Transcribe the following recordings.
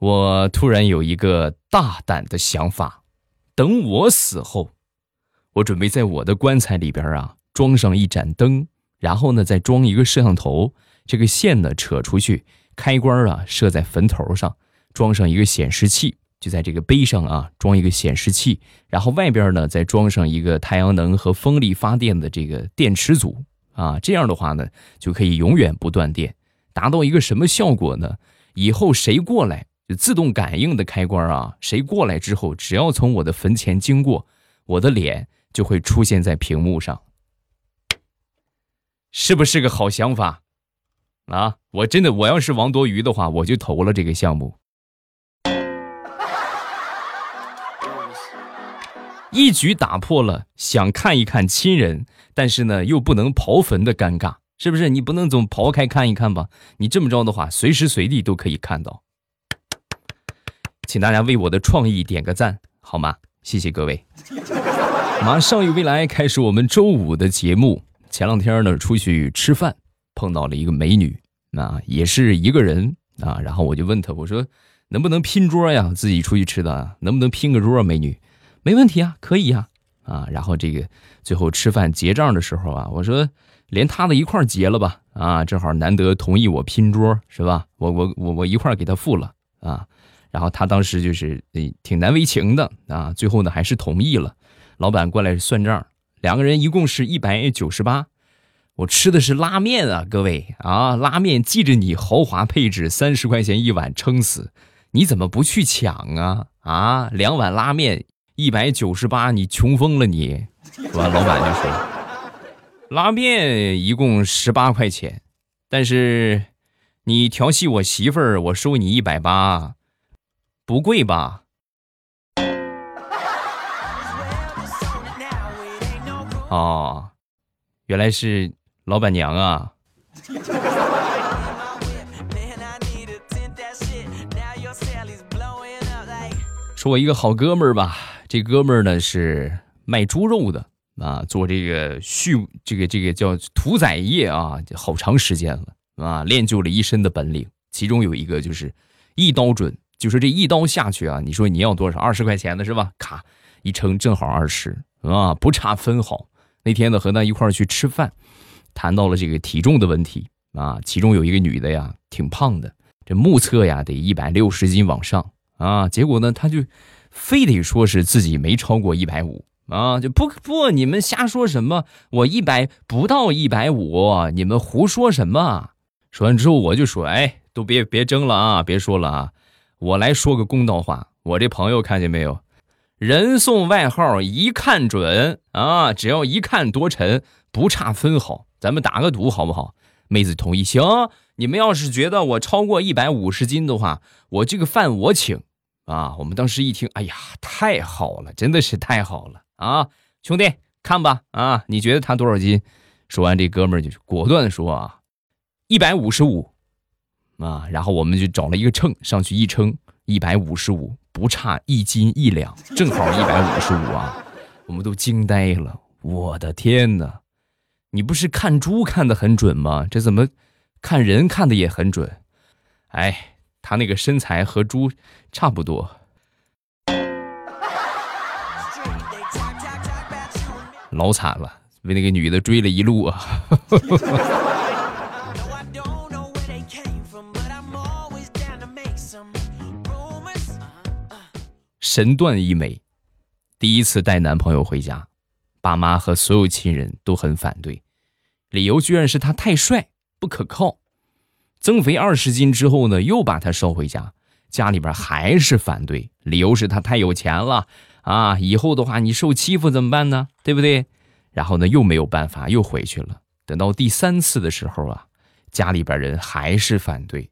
我突然有一个大胆的想法，等我死后，我准备在我的棺材里边啊装上一盏灯，然后呢再装一个摄像头，这个线呢扯出去，开关啊设在坟头上，装上一个显示器，就在这个碑上啊装一个显示器，然后外边呢再装上一个太阳能和风力发电的这个电池组啊，这样的话呢就可以永远不断电，达到一个什么效果呢？以后谁过来？自动感应的开关啊，谁过来之后，只要从我的坟前经过，我的脸就会出现在屏幕上，是不是个好想法？啊，我真的，我要是王多鱼的话，我就投了这个项目，一举打破了想看一看亲人，但是呢又不能刨坟的尴尬，是不是？你不能总刨开看一看吧？你这么着的话，随时随地都可以看到。请大家为我的创意点个赞，好吗？谢谢各位。马上与未来开始我们周五的节目。前两天呢，出去吃饭，碰到了一个美女，啊，也是一个人啊。然后我就问她，我说能不能拼桌呀？自己出去吃的，能不能拼个桌？美女，没问题啊，可以呀。啊，然后这个最后吃饭结账的时候啊，我说连她的一块结了吧。啊，正好难得同意我拼桌，是吧？我我我我一块给她付了啊。然后他当时就是挺难为情的啊，最后呢还是同意了。老板过来算账，两个人一共是一百九十八。我吃的是拉面啊，各位啊，拉面记着你豪华配置，三十块钱一碗，撑死！你怎么不去抢啊？啊，两碗拉面一百九十八，你穷疯了你！完，老板就说，拉面一共十八块钱，但是你调戏我媳妇儿，我收你一百八。不贵吧？哦，原来是老板娘啊！说我一个好哥们儿吧，这哥们儿呢是卖猪肉的啊，做这个畜这个这个叫屠宰业啊，好长时间了啊，练就了一身的本领，其中有一个就是一刀准。就是这一刀下去啊！你说你要多少？二十块钱的是吧？咔，一称正好二十啊，不差分毫。那天呢，和他一块儿去吃饭，谈到了这个体重的问题啊。其中有一个女的呀，挺胖的，这目测呀得一百六十斤往上啊。结果呢，他就非得说是自己没超过一百五啊，就不不，你们瞎说什么？我一百不到一百五，你们胡说什么？说完之后，我就说，哎，都别别争了啊，别说了啊。我来说个公道话，我这朋友看见没有？人送外号一看准啊，只要一看多沉，不差分毫。咱们打个赌好不好？妹子同意，行。你们要是觉得我超过一百五十斤的话，我这个饭我请啊。我们当时一听，哎呀，太好了，真的是太好了啊！兄弟，看吧啊，你觉得他多少斤？说完，这哥们儿就果断说啊，一百五十五。啊，然后我们就找了一个秤上去一称，一百五十五，不差一斤一两，正好一百五十五啊！我们都惊呆了，我的天哪！你不是看猪看的很准吗？这怎么看人看的也很准？哎，他那个身材和猪差不多，老惨了，被那个女的追了一路啊！神断一枚，第一次带男朋友回家，爸妈和所有亲人都很反对，理由居然是他太帅不可靠。增肥二十斤之后呢，又把他捎回家，家里边还是反对，理由是他太有钱了啊，以后的话你受欺负怎么办呢？对不对？然后呢又没有办法，又回去了。等到第三次的时候啊，家里边人还是反对。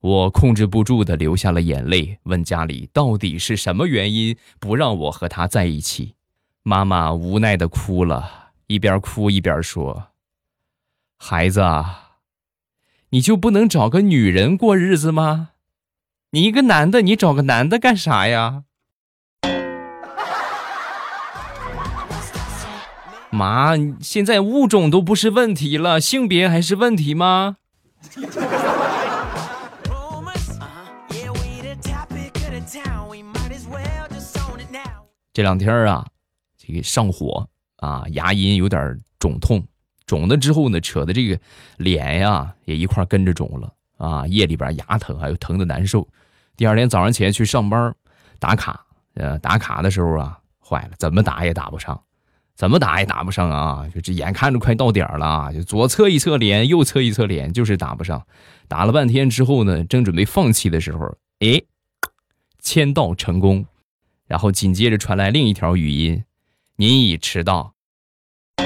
我控制不住的流下了眼泪，问家里到底是什么原因不让我和他在一起。妈妈无奈的哭了，一边哭一边说：“孩子，你就不能找个女人过日子吗？你一个男的，你找个男的干啥呀？”妈，现在物种都不是问题了，性别还是问题吗？这两天啊，这个上火啊，牙龈有点肿痛，肿了之后呢，扯的这个脸呀也一块跟着肿了啊，夜里边牙疼，还有疼的难受。第二天早上起来去上班打卡，呃，打卡的时候啊，坏了，怎么打也打不上。怎么打也打不上啊！就这眼看着快到点了啊，就左侧一侧脸，右侧一侧脸，就是打不上。打了半天之后呢，正准备放弃的时候，哎，签到成功。然后紧接着传来另一条语音：“您已迟到。”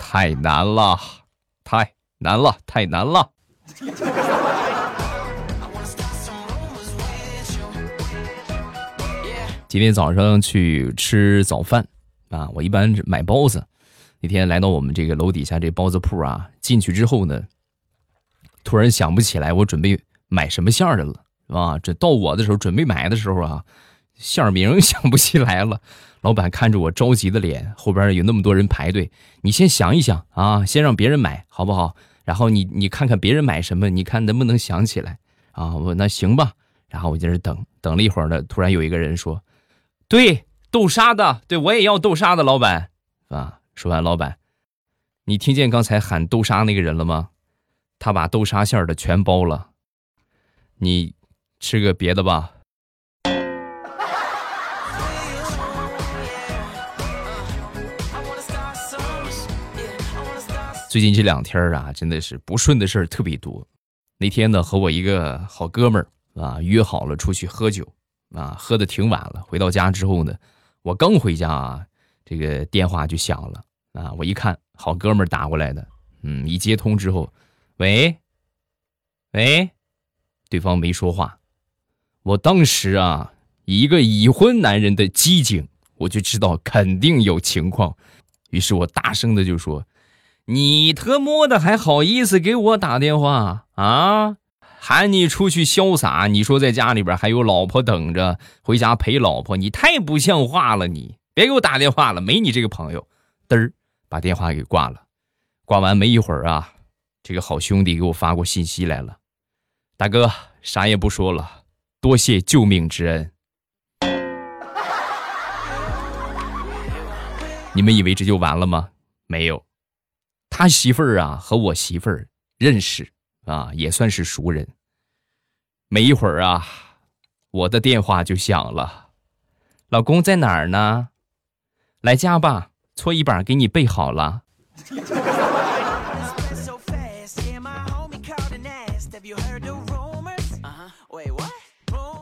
太难了，太难了，太难了。今天早上去吃早饭啊，我一般买包子。那天来到我们这个楼底下这包子铺啊，进去之后呢，突然想不起来我准备买什么馅儿的了，啊，这到我的时候准备买的时候啊，馅儿名 想不起来了。老板看着我着急的脸，后边有那么多人排队，你先想一想啊，先让别人买好不好？然后你你看看别人买什么，你看能不能想起来啊？我那行吧。然后我在这等等了一会儿呢，突然有一个人说。对豆沙的，对我也要豆沙的，老板，啊！说完，老板，你听见刚才喊豆沙那个人了吗？他把豆沙馅的全包了，你吃个别的吧。最近这两天啊，真的是不顺的事儿特别多。那天呢，和我一个好哥们儿啊约好了出去喝酒。啊，喝的挺晚了。回到家之后呢，我刚回家啊，这个电话就响了啊。我一看，好哥们打过来的，嗯，一接通之后，喂，喂，对方没说话。我当时啊，一个已婚男人的机警，我就知道肯定有情况，于是我大声的就说：“你特么的还好意思给我打电话啊？”喊你出去潇洒，你说在家里边还有老婆等着，回家陪老婆，你太不像话了！你别给我打电话了，没你这个朋友。嘚儿，把电话给挂了。挂完没一会儿啊，这个好兄弟给我发过信息来了，大哥啥也不说了，多谢救命之恩。你们以为这就完了吗？没有，他媳妇儿啊和我媳妇儿认识。啊，也算是熟人。没一会儿啊，我的电话就响了。老公在哪儿呢？来家吧，搓衣板给你备好了。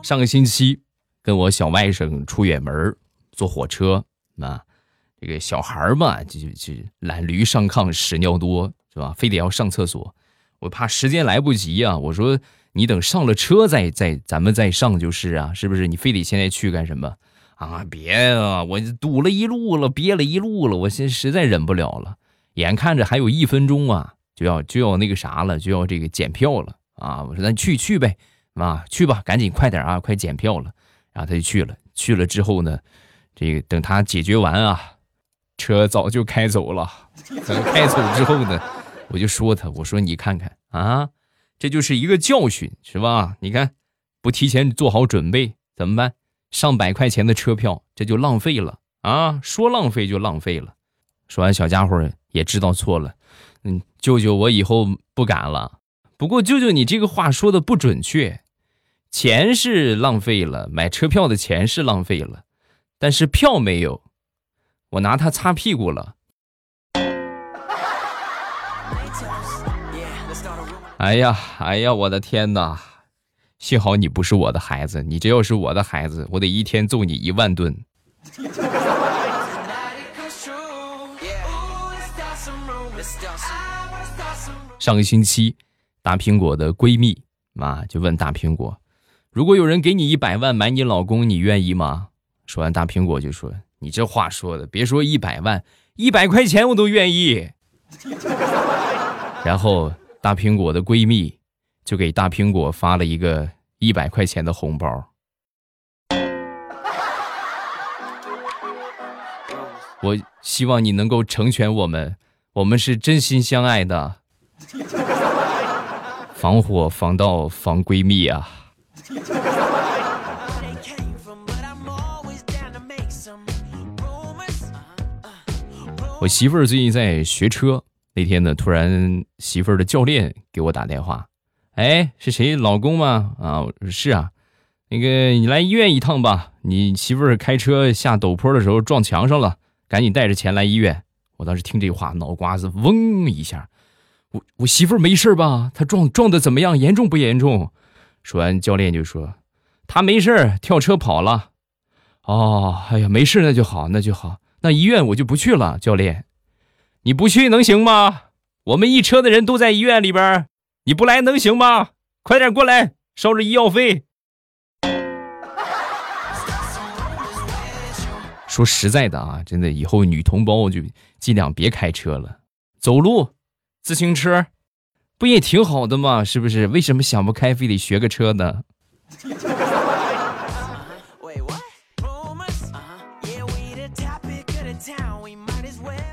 上个星期跟我小外甥出远门，坐火车啊，这个小孩嘛，就就懒驴上炕屎尿多是吧？非得要上厕所。我怕时间来不及啊！我说你等上了车再再咱们再上就是啊，是不是？你非得现在去干什么啊？别啊！我堵了一路了，憋了一路了，我现实在忍不了了。眼看着还有一分钟啊，就要就要那个啥了，就要这个检票了啊！我说咱去去呗，啊，去吧，赶紧快点啊，快检票了。然后他就去了，去了之后呢，这个等他解决完啊，车早就开走了。等开走之后呢？我就说他，我说你看看啊，这就是一个教训，是吧？你看，不提前做好准备怎么办？上百块钱的车票，这就浪费了啊！说浪费就浪费了。说完，小家伙也知道错了，嗯，舅舅，我以后不敢了。不过，舅舅，你这个话说的不准确，钱是浪费了，买车票的钱是浪费了，但是票没有，我拿它擦屁股了。哎呀，哎呀，我的天哪！幸好你不是我的孩子，你这要是我的孩子，我得一天揍你一万顿。上个星期，大苹果的闺蜜啊就问大苹果：“如果有人给你一百万买你老公，你愿意吗？”说完，大苹果就说：“你这话说的，别说一百万，一百块钱我都愿意。”然后。大苹果的闺蜜就给大苹果发了一个一百块钱的红包。我希望你能够成全我们，我们是真心相爱的。防火防盗防闺蜜啊！我媳妇儿最近在学车那天呢突然媳妇儿的教练给我打电话哎是谁？老公吗？啊是啊那个你来医院一趟吧你媳妇儿开车下陡坡的时候撞墙上了赶紧带着钱来医院。我当时听这话脑瓜子嗡一下。我我媳妇儿没事吧？她撞撞的怎么样？严重不严重？说完，教练就说他没事跳车跑了。哦，哎呀，没事，那就好，那就好。那医院我就不去了，教练，你不去能行吗？我们一车的人都在医院里边，你不来能行吗？快点过来，收着医药费。说实在的啊，真的，以后女同胞就尽量别开车了，走路、自行车，不也挺好的吗？是不是？为什么想不开，非得学个车呢？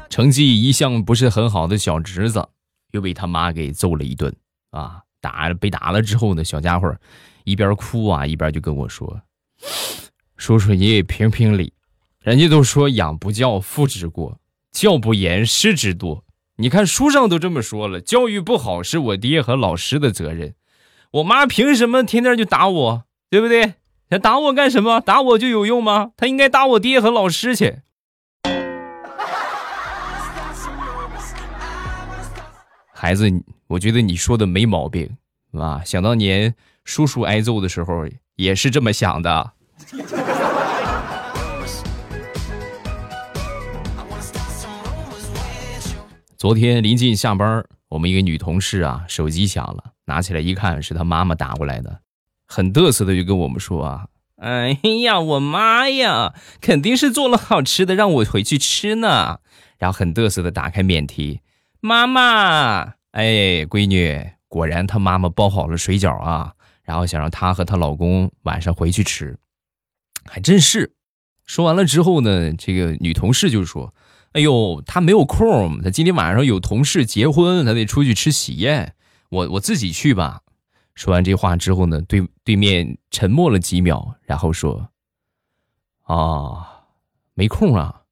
成绩一向不是很好的小侄子，又被他妈给揍了一顿啊！打被打了之后呢，小家伙一边哭啊，一边就跟我说：“叔叔，你也评评理，人家都说养不教，父之过；教不严，师之惰。你看书上都这么说了，教育不好是我爹和老师的责任。我妈凭什么天天就打我，对不对？他打我干什么？打我就有用吗？他应该打我爹和老师去。”孩子，我觉得你说的没毛病，啊，想当年叔叔挨揍的时候也是这么想的。昨天临近下班，我们一个女同事啊，手机响了，拿起来一看，是她妈妈打过来的，很嘚瑟的就跟我们说啊：“哎呀，我妈呀，肯定是做了好吃的，让我回去吃呢。”然后很嘚瑟的打开免提。妈妈，哎，闺女，果然她妈妈包好了水饺啊，然后想让她和她老公晚上回去吃，还真是。说完了之后呢，这个女同事就说：“哎呦，他没有空，他今天晚上有同事结婚，他得出去吃喜宴，我我自己去吧。”说完这话之后呢，对对面沉默了几秒，然后说：“啊，没空啊，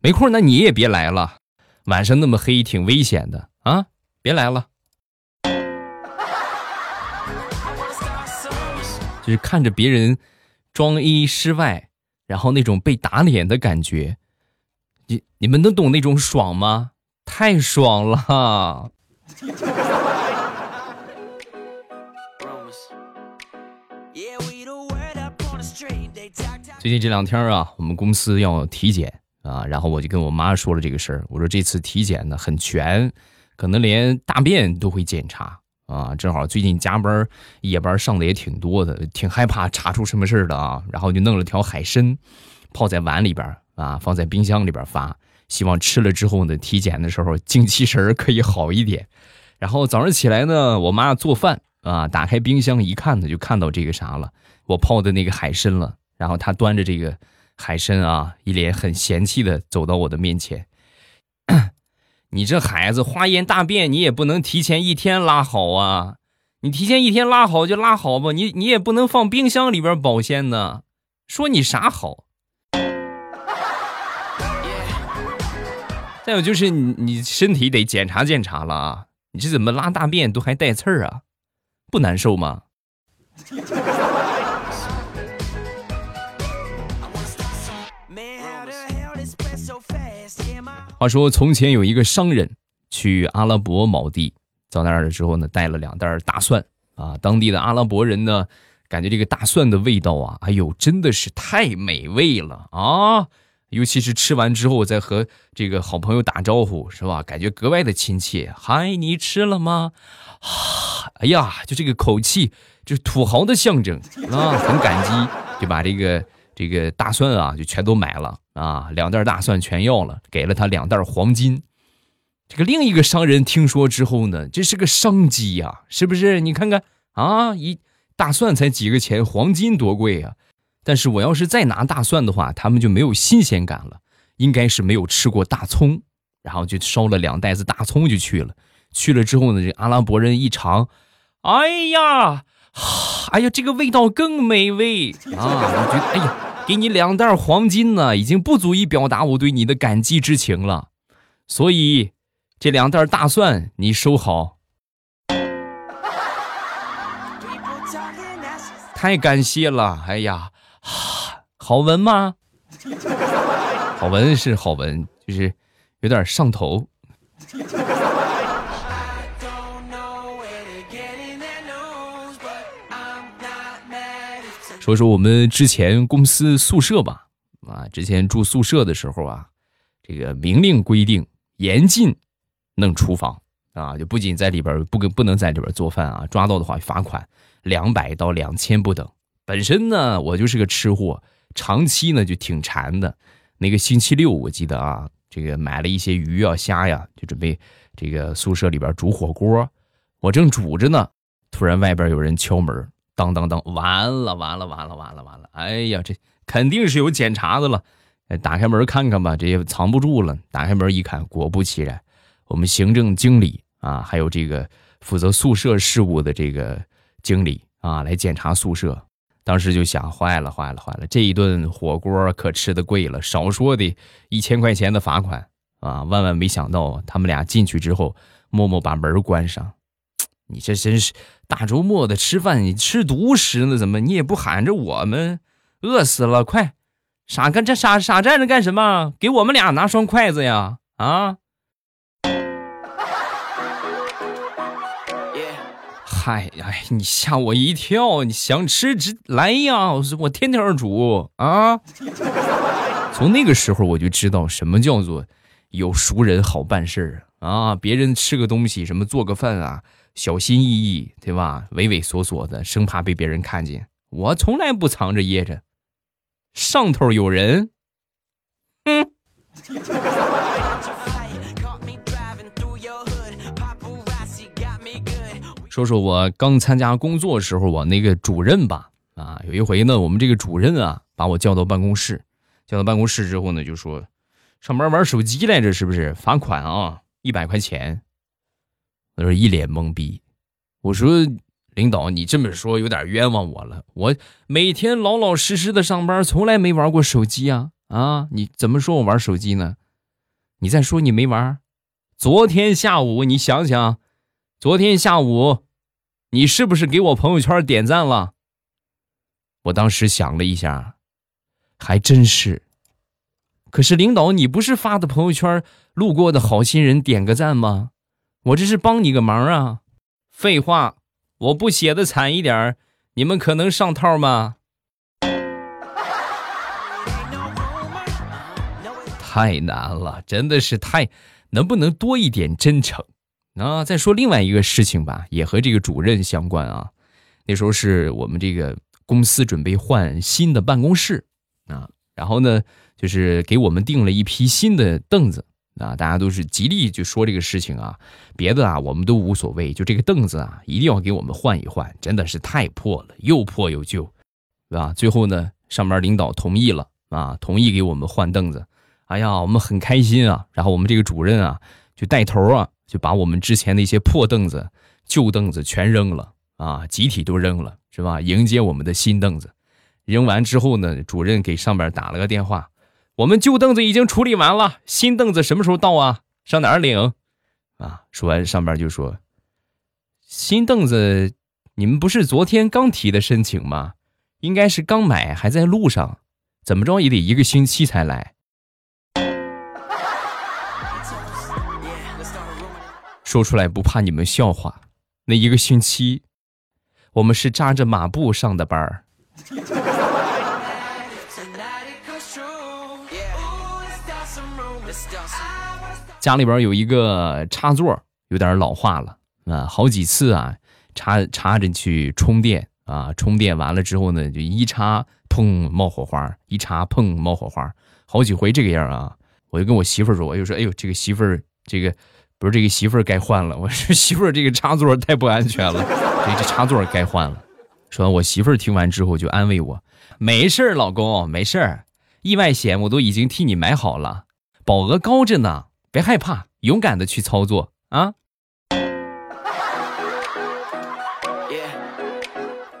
没空，那你也别来了。”晚上那么黑，挺危险的啊！别来了。就是看着别人装一失外，然后那种被打脸的感觉，你你们能懂那种爽吗？太爽了！最近这两天啊，我们公司要体检。啊，然后我就跟我妈说了这个事儿，我说这次体检呢很全，可能连大便都会检查啊。正好最近加班夜班上的也挺多的，挺害怕查出什么事儿的啊。然后就弄了条海参，泡在碗里边啊，放在冰箱里边发，希望吃了之后呢，体检的时候精气神可以好一点。然后早上起来呢，我妈做饭啊，打开冰箱一看呢，就看到这个啥了，我泡的那个海参了。然后她端着这个。海参啊，一脸很嫌弃的走到我的面前。你这孩子化验大便，你也不能提前一天拉好啊！你提前一天拉好就拉好吧，你你也不能放冰箱里边保鲜呢。说你啥好？再有就是你你身体得检查检查了啊！你这怎么拉大便都还带刺儿啊？不难受吗？话说，从前有一个商人去阿拉伯某地，到那儿了之后呢，带了两袋大蒜啊。当地的阿拉伯人呢，感觉这个大蒜的味道啊，哎呦，真的是太美味了啊！尤其是吃完之后再和这个好朋友打招呼，是吧？感觉格外的亲切。嗨，你吃了吗？哎呀，就这个口气，就是土豪的象征啊，很感激，就把这个。这个大蒜啊，就全都买了啊，两袋大蒜全要了，给了他两袋黄金。这个另一个商人听说之后呢，这是个商机呀，是不是？你看看啊，一大蒜才几个钱，黄金多贵啊！但是我要是再拿大蒜的话，他们就没有新鲜感了，应该是没有吃过大葱，然后就烧了两袋子大葱就去了。去了之后呢，这阿拉伯人一尝，哎呀！哎呀，这个味道更美味啊！我觉得，哎呀，给你两袋黄金呢，已经不足以表达我对你的感激之情了。所以这两袋大蒜你收好。太感谢了，哎呀，好闻吗？好闻是好闻，就是有点上头。说说我们之前公司宿舍吧，啊，之前住宿舍的时候啊，这个明令规定严禁弄厨房啊，就不仅在里边不不能在里边做饭啊，抓到的话罚款两百到两千不等。本身呢，我就是个吃货，长期呢就挺馋的。那个星期六我记得啊，这个买了一些鱼啊虾呀，就准备这个宿舍里边煮火锅。我正煮着呢，突然外边有人敲门。当当当，完了完了完了完了完了！哎呀，这肯定是有检查的了。打开门看看吧，这也藏不住了。打开门一看，果不其然，我们行政经理啊，还有这个负责宿舍事务的这个经理啊，来检查宿舍。当时就想，坏了坏了坏了，这一顿火锅可吃的贵了，少说得一千块钱的罚款啊！万万没想到，他们俩进去之后，默默把门关上。你这真是大周末的吃饭，你吃独食呢？怎么你也不喊着我们？饿死了！快，傻干这傻傻站着干什么？给我们俩拿双筷子呀！啊！嗨，哎，你吓我一跳！你想吃直来呀！我我天天煮啊！从那个时候我就知道什么叫做有熟人好办事儿啊！别人吃个东西，什么做个饭啊。小心翼翼，对吧？畏畏缩缩的，生怕被别人看见。我从来不藏着掖着，上头有人。嗯。说说我刚参加工作时候，我那个主任吧，啊，有一回呢，我们这个主任啊，把我叫到办公室，叫到办公室之后呢，就说，上班玩手机来着，是不是？罚款啊，一百块钱。我说一脸懵逼，我说领导，你这么说有点冤枉我了。我每天老老实实的上班，从来没玩过手机啊啊！你怎么说我玩手机呢？你再说你没玩？昨天下午你想想，昨天下午你是不是给我朋友圈点赞了？我当时想了一下，还真是。可是领导，你不是发的朋友圈，路过的好心人点个赞吗？我这是帮你个忙啊！废话，我不写的惨一点你们可能上套吗？太难了，真的是太……能不能多一点真诚那？再说另外一个事情吧，也和这个主任相关啊。那时候是我们这个公司准备换新的办公室啊，然后呢，就是给我们订了一批新的凳子。啊，大家都是极力就说这个事情啊，别的啊我们都无所谓，就这个凳子啊，一定要给我们换一换，真的是太破了，又破又旧，对吧？最后呢，上面领导同意了啊，同意给我们换凳子。哎呀，我们很开心啊。然后我们这个主任啊，就带头啊，就把我们之前那些破凳子、旧凳子全扔了啊，集体都扔了，是吧？迎接我们的新凳子。扔完之后呢，主任给上边打了个电话。我们旧凳子已经处理完了，新凳子什么时候到啊？上哪儿领？啊！说完，上边就说：“新凳子，你们不是昨天刚提的申请吗？应该是刚买，还在路上，怎么着也得一个星期才来。”说出来不怕你们笑话，那一个星期，我们是扎着马步上的班儿。家里边有一个插座，有点老化了啊，好几次啊，插插进去充电啊，充电完了之后呢，就一插砰冒火花，一插砰冒火花，好几回这个样啊。我就跟我媳妇儿说，我就说，哎呦，这个媳妇儿，这个不是这个媳妇儿该换了。我说 媳妇儿，这个插座太不安全了，这这插座该换了。说完，我媳妇儿听完之后就安慰我，没事儿，老公，没事儿，意外险我都已经替你买好了，保额高着呢。别害怕，勇敢的去操作啊！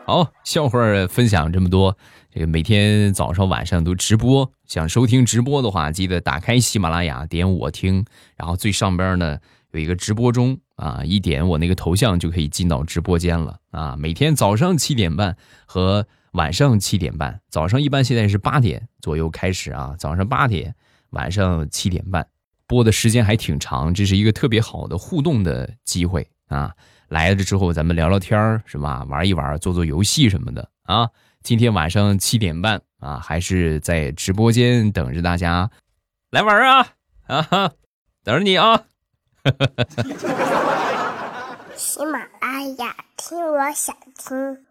好，笑话分享这么多，每天早上晚上都直播，想收听直播的话，记得打开喜马拉雅，点我听，然后最上边呢有一个直播中啊，一点我那个头像就可以进到直播间了啊。每天早上七点半和晚上七点半，早上一般现在是八点左右开始啊，早上八点，晚上七点半，播的时间还挺长，这是一个特别好的互动的机会啊。来了之后，咱们聊聊天儿是吧？玩一玩，做做游戏什么的啊。今天晚上七点半啊，还是在直播间等着大家来玩啊啊！哈，等着你啊！喜马拉雅听，我想听。